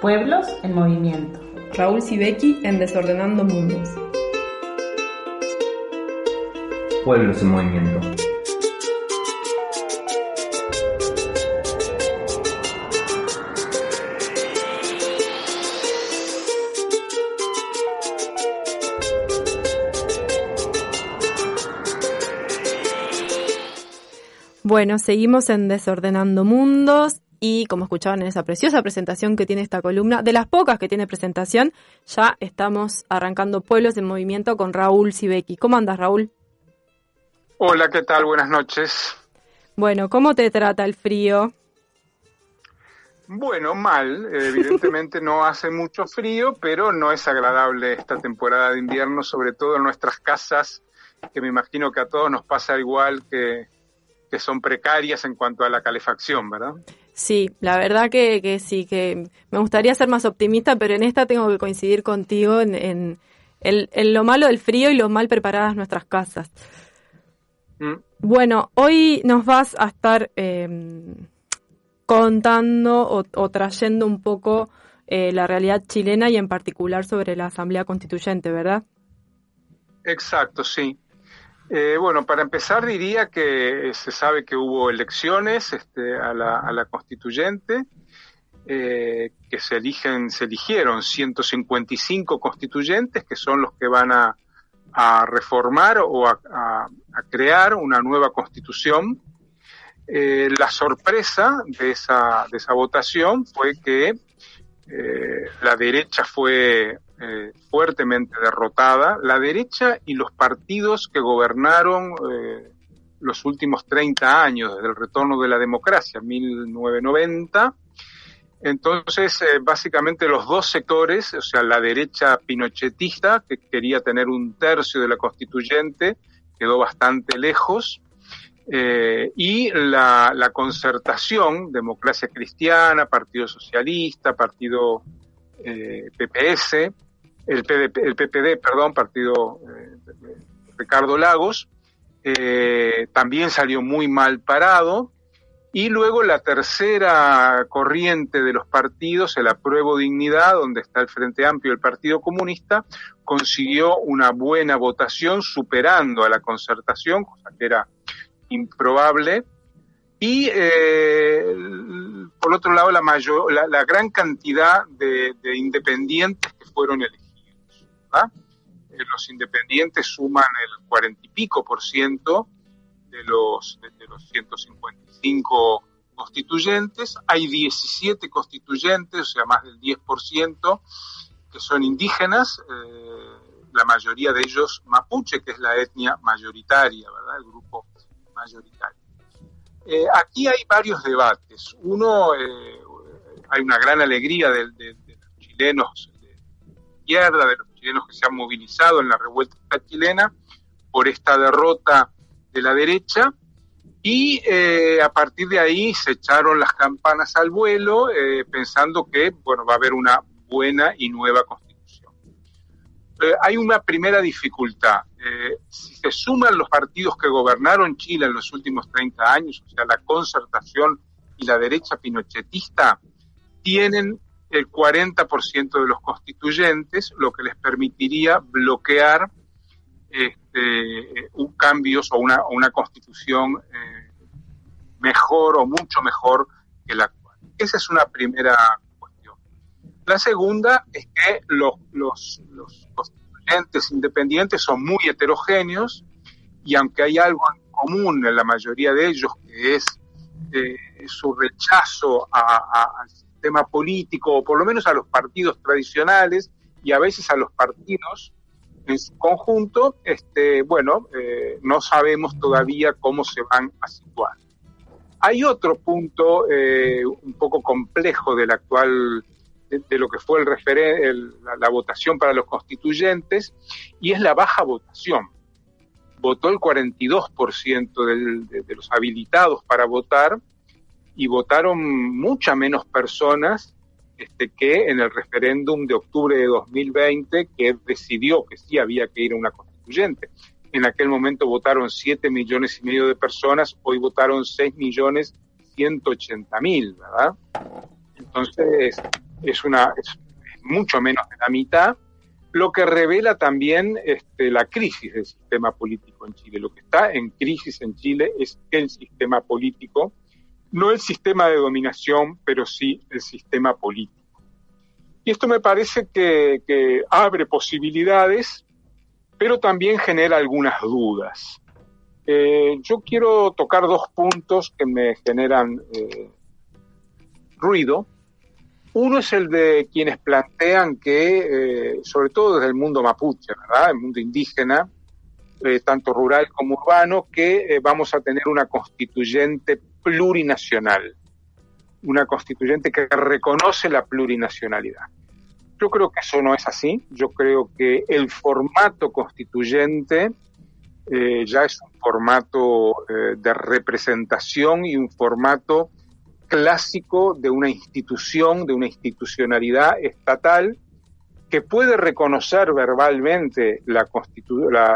Pueblos en Movimiento. Raúl Sibeki en Desordenando Mundos. Pueblos en Movimiento. Bueno, seguimos en Desordenando Mundos y como escuchaban en esa preciosa presentación que tiene esta columna, de las pocas que tiene presentación, ya estamos arrancando Pueblos en Movimiento con Raúl Sibeki. ¿Cómo andas, Raúl? Hola, ¿qué tal? Buenas noches. Bueno, ¿cómo te trata el frío? Bueno, mal. Evidentemente no hace mucho frío, pero no es agradable esta temporada de invierno, sobre todo en nuestras casas, que me imagino que a todos nos pasa igual que, que son precarias en cuanto a la calefacción, ¿verdad? Sí, la verdad que, que, sí, que me gustaría ser más optimista, pero en esta tengo que coincidir contigo en, en, en, lo malo del frío y lo mal preparadas nuestras casas. Mm. Bueno, hoy nos vas a estar eh, contando o, o, trayendo un poco eh, la realidad chilena y en particular sobre la Asamblea Constituyente, ¿verdad? Exacto, sí. Eh, bueno, para empezar diría que se sabe que hubo elecciones este, a, la, constituyente, eh, que se eligen, se eligieron 155 constituyentes que son los que van a, reformar o a, crear una nueva constitución. Eh, la sorpresa de esa, votación fue que eh, la derecha fue eh, fuertemente derrotada, la derecha y los partidos que gobernaron eh, los últimos 30 años, desde el retorno de la democracia, 1990. Entonces, eh, básicamente los dos sectores, o sea, la derecha pinochetista, que quería tener un tercio de la constituyente, quedó bastante lejos, y la, la, concertación, democracia cristiana, Partido Socialista, Partido PPS, el, PPD, perdón, Partido eh, Ricardo Lagos, eh, también salió muy mal parado. Y luego la tercera corriente de los partidos, el apruebo dignidad, donde está el Frente Amplio y el Partido Comunista, consiguió una buena votación superando a la concertación, cosa que era improbable. Y eh, por otro lado, la, mayor, la, la gran cantidad de, de, independientes que fueron elegidos. ¿Verdad? Eh, los independientes suman el cuarenta y pico por ciento de los, de, los 155 constituyentes. Hay 17 constituyentes, o sea, más del 10%, que son indígenas. Eh, la mayoría de ellos mapuche, que es la etnia mayoritaria, ¿verdad? El grupo mayoritario. Eh, aquí hay varios debates. Uno, hay una gran alegría de, de, los chilenos de izquierda, de los chilenos que se han movilizado en la revuelta chilena por esta derrota de la derecha. Y eh, a partir de ahí se echaron las campanas al vuelo, eh, pensando que bueno va a haber una buena y nueva constitución. Eh, hay una primera dificultad. Si se suman los partidos que gobernaron Chile en los últimos 30 años, o sea, la concertación y la derecha pinochetista, tienen el 40% de los constituyentes, lo que les permitiría bloquear este, un cambios o una, una constitución eh, mejor o mucho mejor que la actual. Esa es una primera cuestión. La segunda es que los, los, constituyentes independientes son muy heterogéneos y aunque hay algo en común en la mayoría de ellos, que es eh, su rechazo a, sistema político o por lo menos a los partidos tradicionales y a veces a los partidos en su conjunto, este, bueno, eh, no sabemos todavía cómo se van a situar. Hay otro punto eh, un poco complejo del actual, de, lo que fue el referen el, la, la, votación para los constituyentes, y es la baja votación. Votó el 42% del, de, de los habilitados para votar y votaron muchas menos personas este, que en el referéndum de octubre de 2020, que decidió que sí había que ir a una constituyente. En aquel momento votaron 7 millones y medio de personas, hoy votaron 6 millones 180 mil, ¿verdad? Entonces, es, una, es mucho menos de la mitad, lo que revela también este, la crisis del sistema político en Chile. Lo que está en crisis en Chile es el sistema político, no el sistema de dominación, pero sí el sistema político. Y esto me parece que, abre posibilidades, pero también genera algunas dudas. Eh, yo quiero tocar dos puntos que me generan eh, ruido. Uno es el de quienes plantean que, eh, sobre todo desde el mundo mapuche, ¿verdad? El mundo indígena, tanto rural como urbano, que vamos a tener una constituyente plurinacional, una constituyente que reconoce la plurinacionalidad. Yo creo que eso no es así. Yo creo que el formato constituyente eh, ya es un formato eh, de representación y un formato clásico de una institución, de una institucionalidad estatal que puede reconocer verbalmente la,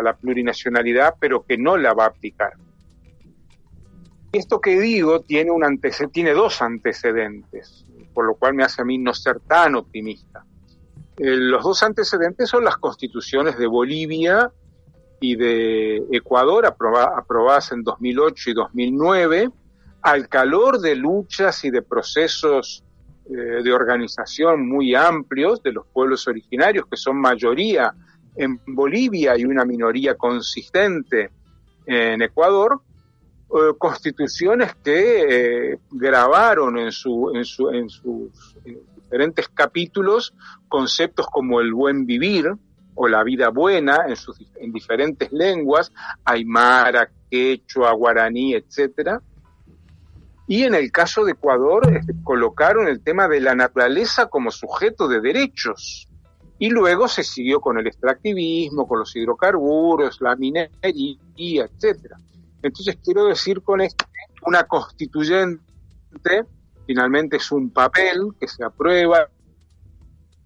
la, plurinacionalidad, pero que no la va a aplicar. Esto que digo tiene, un tiene dos antecedentes, por lo cual me hace a mí no ser tan optimista. Eh, los dos antecedentes son las constituciones de Bolivia y de Ecuador, aprobadas en 2008 y 2009, al calor de luchas y de procesos eh, de organización muy amplios de los pueblos originarios, que son mayoría en Bolivia y una minoría consistente en Ecuador, eh, constituciones que grabaron en, su, en, su, en sus diferentes capítulos conceptos como el buen vivir o la vida buena en diferentes lenguas, aymara, quechua, guaraní, etcétera. Y en el caso de Ecuador este, colocaron el tema de la naturaleza como sujeto de derechos. Y luego se siguió con el extractivismo, con los hidrocarburos, la minería, etcétera. Entonces quiero decir con esto, una constituyente finalmente es un papel que se aprueba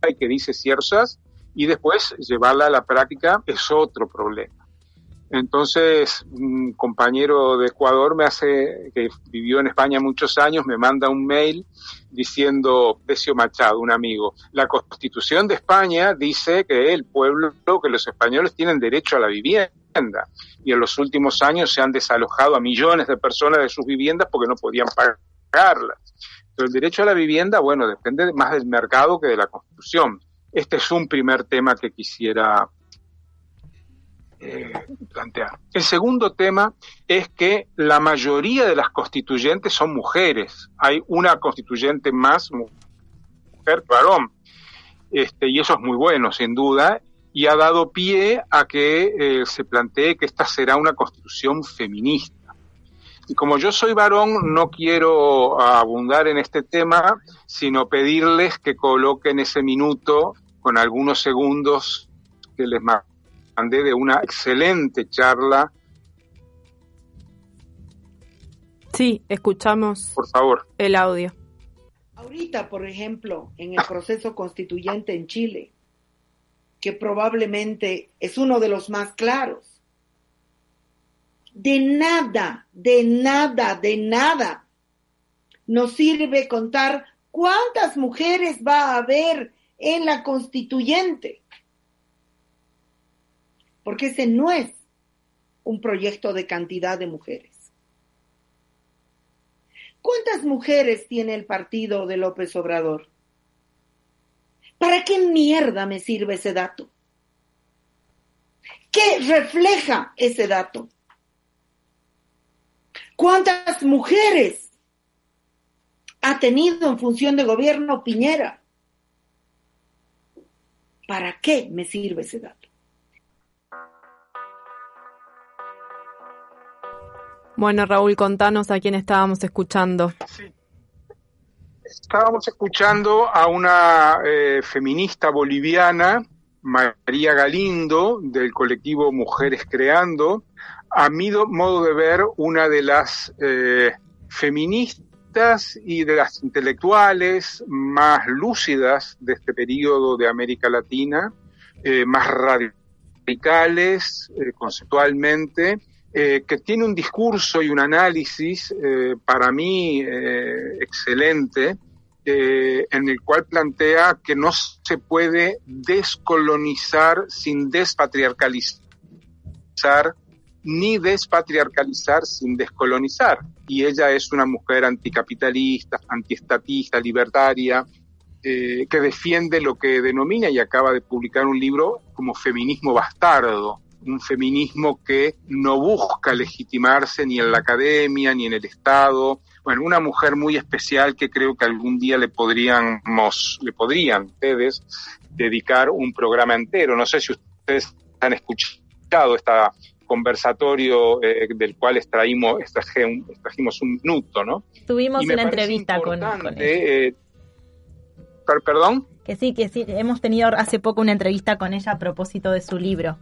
y que dice ciertas y después llevarla a la práctica es otro problema. Entonces, un compañero de Ecuador me hace, que vivió en España muchos años, me manda un mail diciendo, Decio Machado, un amigo, la Constitución de España dice que el pueblo, que los españoles tienen derecho a la vivienda. Y en los últimos años se han desalojado a millones de personas de sus viviendas porque no podían pagarlas. Pero el derecho a la vivienda, bueno, depende más del mercado que de la Constitución. Este es un primer tema que quisiera eh, plantear. El segundo tema es que la mayoría de las constituyentes son mujeres. Hay una constituyente más mujer varón. Este, y eso es muy bueno, sin duda, y ha dado pie a que eh, se plantee que esta será una constitución feminista. Y como yo soy varón, no quiero abundar en este tema, sino pedirles que coloquen ese minuto con algunos segundos que les mandé de una excelente charla. Sí, escuchamos. Por favor. El audio. Ahorita, por ejemplo, en el proceso constituyente en Chile, que probablemente es uno de los más claros, de nada, de nada, de nada nos sirve contar cuántas mujeres va a haber en la constituyente. Porque ese no es un proyecto de cantidad de mujeres. ¿Cuántas mujeres tiene el partido de López Obrador? ¿Para qué mierda me sirve ese dato? ¿Qué refleja ese dato? ¿Cuántas mujeres ha tenido en función de gobierno Piñera? ¿Para qué me sirve ese dato? Bueno, Raúl, contanos a quién estábamos escuchando. Sí. Estábamos escuchando a una eh, feminista boliviana, María Galindo, del colectivo Mujeres Creando, a mi modo de ver, una de las eh, feministas y de las intelectuales más lúcidas de este periodo de América Latina, eh, más radicales eh, que tiene un discurso y un análisis para mí excelente eh, en el cual plantea que no se puede descolonizar sin despatriarcalizar ni despatriarcalizar sin descolonizar. Y ella es una mujer anticapitalista, antiestatista, libertaria, eh, que defiende lo que denomina y acaba de publicar un libro como feminismo bastardo, un feminismo que no busca legitimarse ni en la academia ni en el Estado. Bueno, una mujer muy especial que creo que algún día le podríamos, le podrían ustedes dedicar un programa entero. No sé si ustedes han escuchado esta conversatorio eh, del cual extraímos, extrajimos un minuto, ¿no? Tuvimos una entrevista con, con eh, ¿Perdón? Que sí, que sí, hemos tenido hace poco una entrevista con ella a propósito de su libro.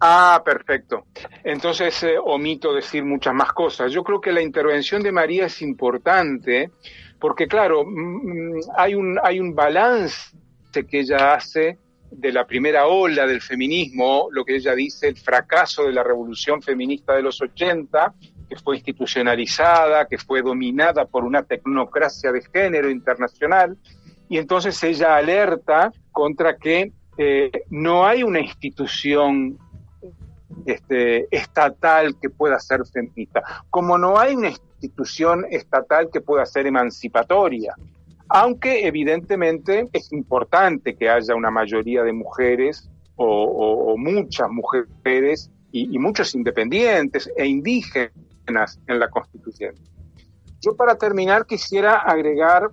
Ah, perfecto. Entonces eh, omito decir muchas más cosas. Yo creo que la intervención de María es importante porque, claro, mm, mm, hay un, hay un balance que ella hace de la primera ola del feminismo, lo que ella dice, el fracaso de la revolución feminista de los 80, que fue institucionalizada, que fue dominada por una tecnocracia de género internacional, y entonces ella alerta contra que eh, no hay una institución este, estatal que pueda ser feminista, como no hay una institución estatal que pueda ser emancipatoria aunque evidentemente es importante que haya una mayoría de mujeres o, muchas mujeres y, muchos independientes e indígenas en la Constitución. Yo para terminar quisiera agregar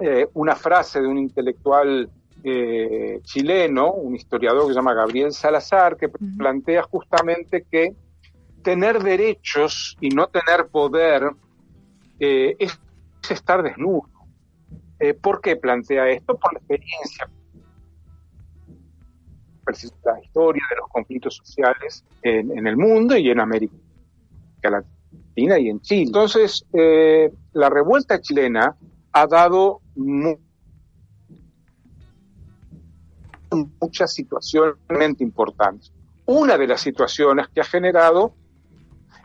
eh, una frase de un intelectual eh, chileno, un historiador que se llama Gabriel Salazar, que plantea justamente que tener derechos y no tener poder eh, es estar desnudo. Eh, ¿Por qué plantea esto? Por la experiencia, la historia de los conflictos sociales en, el mundo y en América Latina y en Chile. Entonces, la revuelta chilena ha dado muchas situaciones importantes. Una de las situaciones que ha generado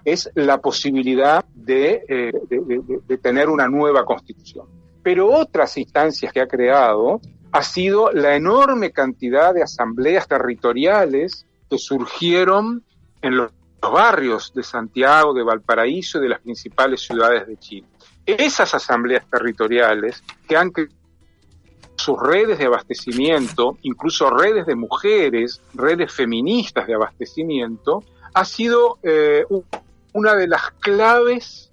es la posibilidad de eh, tener una nueva constitución pero otras instancias que ha creado ha sido la enorme cantidad de asambleas territoriales que surgieron en los barrios de Santiago, de Valparaíso y de las principales ciudades de Chile. Esas asambleas territoriales que han creado sus redes de abastecimiento, incluso redes de mujeres, redes feministas de abastecimiento, ha sido eh, una de las claves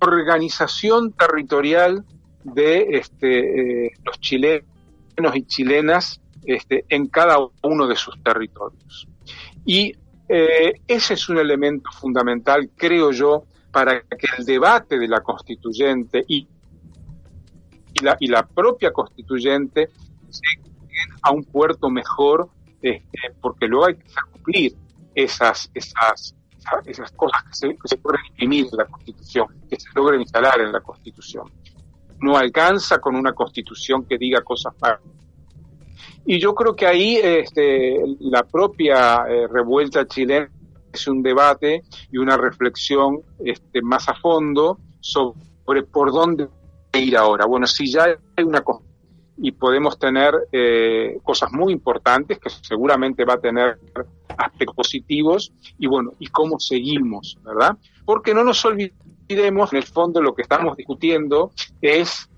organización territorial de este, eh, los chilenos y chilenas este, en cada uno de sus territorios. Y eh, ese es un elemento fundamental, creo yo, para que el debate de la constituyente y, la, y la, propia constituyente lleguen a un puerto mejor, este, porque luego hay que cumplir esas, esas, esas cosas que se, que imprimir en la constitución, que se logren instalar en la constitución no alcanza con una constitución que diga cosas para. Y yo creo que ahí este, la propia eh, revuelta chilena es un debate y una reflexión este, más a fondo sobre por dónde ir ahora. Bueno, si ya hay una y podemos tener eh, cosas muy importantes que seguramente va a tener aspectos positivos y bueno, y cómo seguimos, ¿verdad? Porque no nos olvidemos en el fondo lo que estamos discutiendo es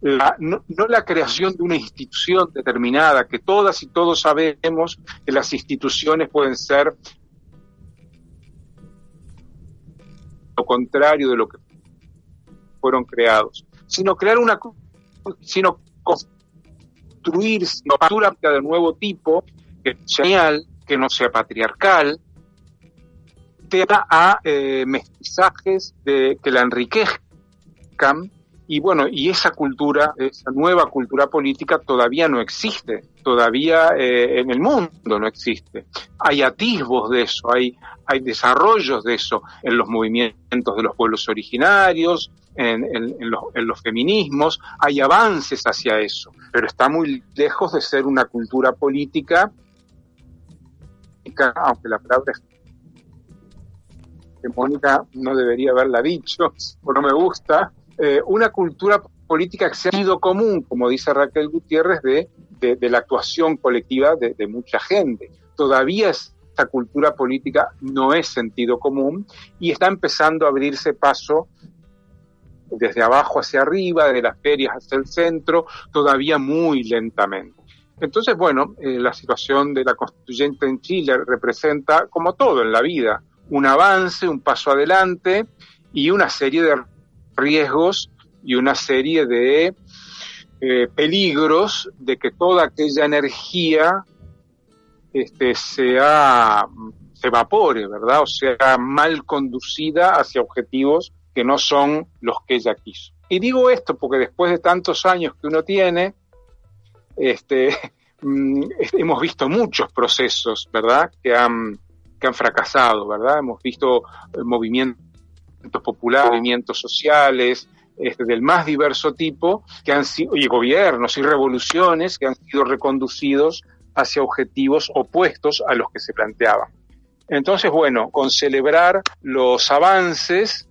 no, la creación de una institución determinada, que todas y todos sabemos que las instituciones pueden ser lo contrario de lo que fueron creados, sino crear una, sino construir una cultura de nuevo tipo, que sea que no sea patriarcal, a eh, mestizajes de, que la enriquezcan y bueno, y esa cultura, esa nueva cultura política todavía no existe, todavía eh, en el mundo no existe. Hay atisbos de eso, hay, hay desarrollos de eso en los movimientos de los pueblos originarios, en, los, feminismos, hay avances hacia eso, pero está muy lejos de ser una cultura política, aunque la palabra que Mónica no debería haberla dicho, o no me gusta, eh, una cultura política que se ha común, como dice Raquel Gutiérrez, de, de, la actuación colectiva de mucha gente. Todavía esta cultura política no es sentido común y está empezando a abrirse paso desde abajo hacia arriba, desde las ferias hacia el centro, todavía muy lentamente. Entonces, bueno, eh, la situación de la constituyente en Chile representa, como todo en la vida, un avance, un paso adelante y una serie de riesgos y una serie de eh, peligros de que toda aquella energía este, sea, se evapore, ¿verdad? O sea, mal conducida hacia objetivos que no son los que ella quiso. Y digo esto porque después de tantos años que uno tiene, este, mm, hemos visto muchos procesos, ¿verdad?, que han, que han fracasado, ¿verdad? Hemos visto eh, movimientos populares, movimientos sociales, este, del más diverso tipo, que han sido, y gobiernos y revoluciones que han sido reconducidos hacia objetivos opuestos a los que se planteaban. Entonces, bueno, con celebrar los avances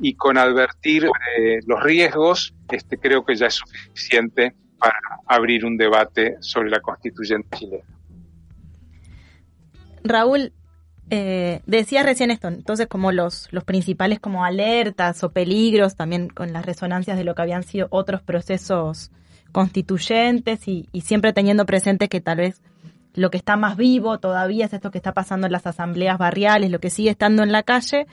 y con advertir eh, los riesgos, este, creo que ya es suficiente para abrir un debate sobre la constituyente chilena. Raúl, eh, decías recién esto, entonces como los, los principales como alertas o peligros, también con las resonancias de lo que habían sido otros procesos constituyentes y, y siempre teniendo presente que tal vez lo que está más vivo todavía es esto que está pasando en las asambleas barriales, lo que sigue estando en la calle,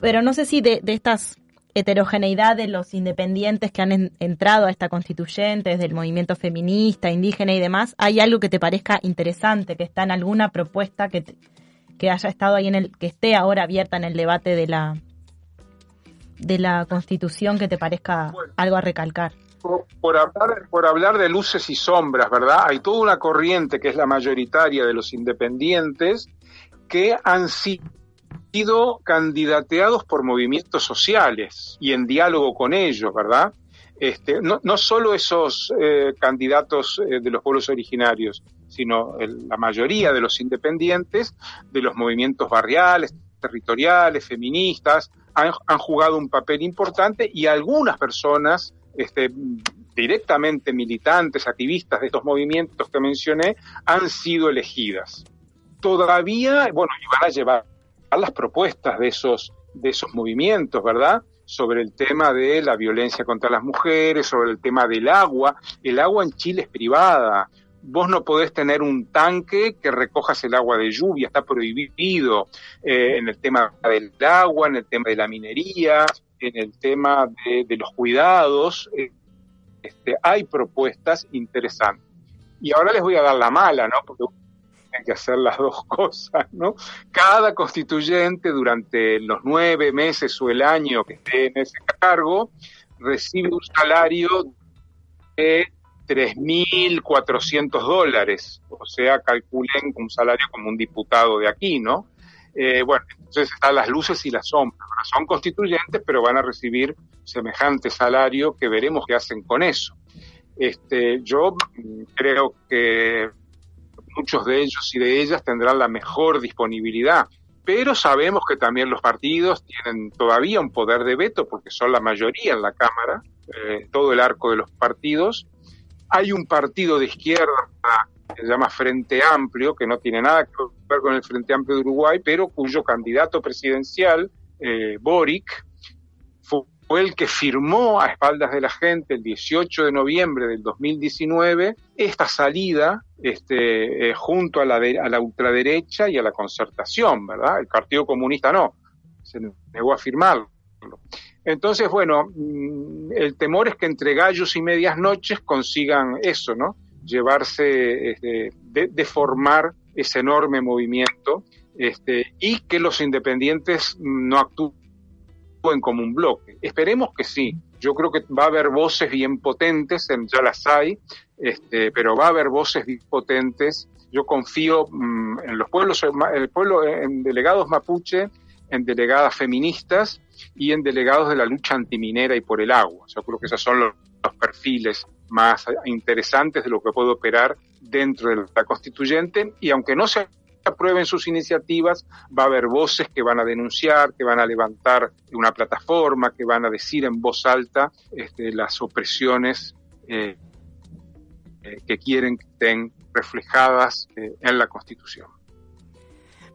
pero no sé si de, de estas heterogeneidad de los independientes que han entrado a esta constituyente, desde el movimiento feminista, indígena y demás, ¿hay algo que te parezca interesante, que está en alguna propuesta que, que haya estado ahí en el, que esté ahora abierta en el debate de la de la constitución que te parezca algo a recalcar? Por, hablar, por hablar de luces y sombras, ¿verdad? Hay toda una corriente que es la mayoritaria de los independientes que han sido sido candidateados por movimientos sociales y en diálogo con ellos, ¿verdad? Este, no, solo esos eh, candidatos eh, de los pueblos originarios, sino la mayoría de los independientes, de los movimientos barriales, territoriales, feministas, han, han jugado un papel importante y algunas personas este, directamente militantes, activistas de estos movimientos que mencioné, han sido elegidas. Todavía, bueno, y van a llevar las propuestas de esos, de esos movimientos, ¿verdad? Sobre el tema de la violencia contra las mujeres, sobre el tema del agua. El agua en Chile es privada. Vos no podés tener un tanque que recojas el agua de lluvia, está prohibido eh, en el tema del agua, en el tema de la minería, en el tema de, los cuidados. Este, hay propuestas interesantes. Y ahora les voy a dar la mala, ¿no? Porque que hacer las dos cosas, ¿no? Cada constituyente durante los nueve meses o el año que esté en ese cargo recibe un salario de 3.400 dólares, o sea, calculen un salario como un diputado de aquí, ¿no? Eh, bueno, entonces están las luces y las sombras. son constituyentes, pero van a recibir semejante salario que veremos qué hacen con eso. Este, yo creo que muchos de ellos y de ellas tendrán la mejor disponibilidad. Pero sabemos que también los partidos tienen todavía un poder de veto porque son la mayoría en la Cámara, eh, todo el arco de los partidos. Hay un partido de izquierda que se llama Frente Amplio, que no tiene nada que ver con el Frente Amplio de Uruguay, pero cuyo candidato presidencial, eh, Boric, fue el que firmó a espaldas de la gente el 18 de noviembre del 2019 esta salida este, eh, junto a la, a la ultraderecha y a la concertación, ¿verdad? El Partido Comunista no, se negó a firmarlo. Entonces, bueno, mm, el temor es que entre gallos y medias noches consigan eso, ¿no? Llevarse, este, de, ese enorme movimiento este, y que los independientes no actúen como un bloque. Esperemos que sí. Yo creo que va a haber voces bien potentes, ya las hay, este, pero va a haber voces bien potentes. Yo confío mm, en los pueblos, el pueblo, en delegados mapuche, en delegadas feministas y en delegados de la lucha antiminera y por el agua. Yo creo que esos son los, los perfiles más interesantes de lo que puede operar dentro de la constituyente y aunque no se aprueben sus iniciativas, va a haber voces que van a denunciar, que van a levantar una plataforma, que van a decir en voz alta este, las opresiones eh, eh, que quieren que estén reflejadas eh, en la Constitución.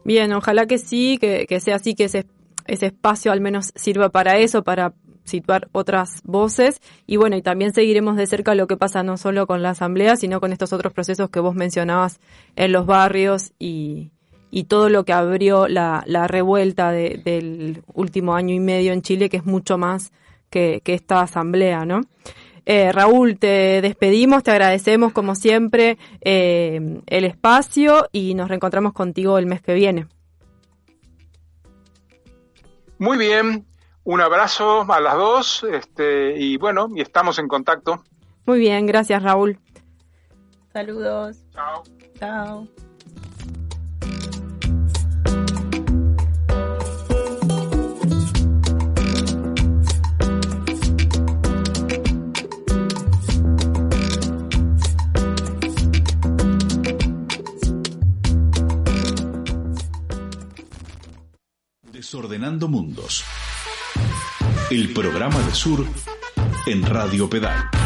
Bien, ojalá que sí, que, que sea así, que ese, ese espacio al menos sirva para eso, para situar otras voces y bueno, y también seguiremos de cerca lo que pasa no solo con la asamblea, sino con estos otros procesos que vos mencionabas en los barrios y, y todo lo que abrió la, la revuelta de, del último año y medio en Chile, que es mucho más que, que esta asamblea, ¿no? Eh, Raúl, te despedimos, te agradecemos como siempre eh, el espacio y nos reencontramos contigo el mes que viene. Muy bien, un abrazo a las dos este, y bueno, y estamos en contacto. Muy bien, gracias Raúl. Saludos. Chao. Chao. Desordenando Mundos. El programa de Sur en Radio Pedal.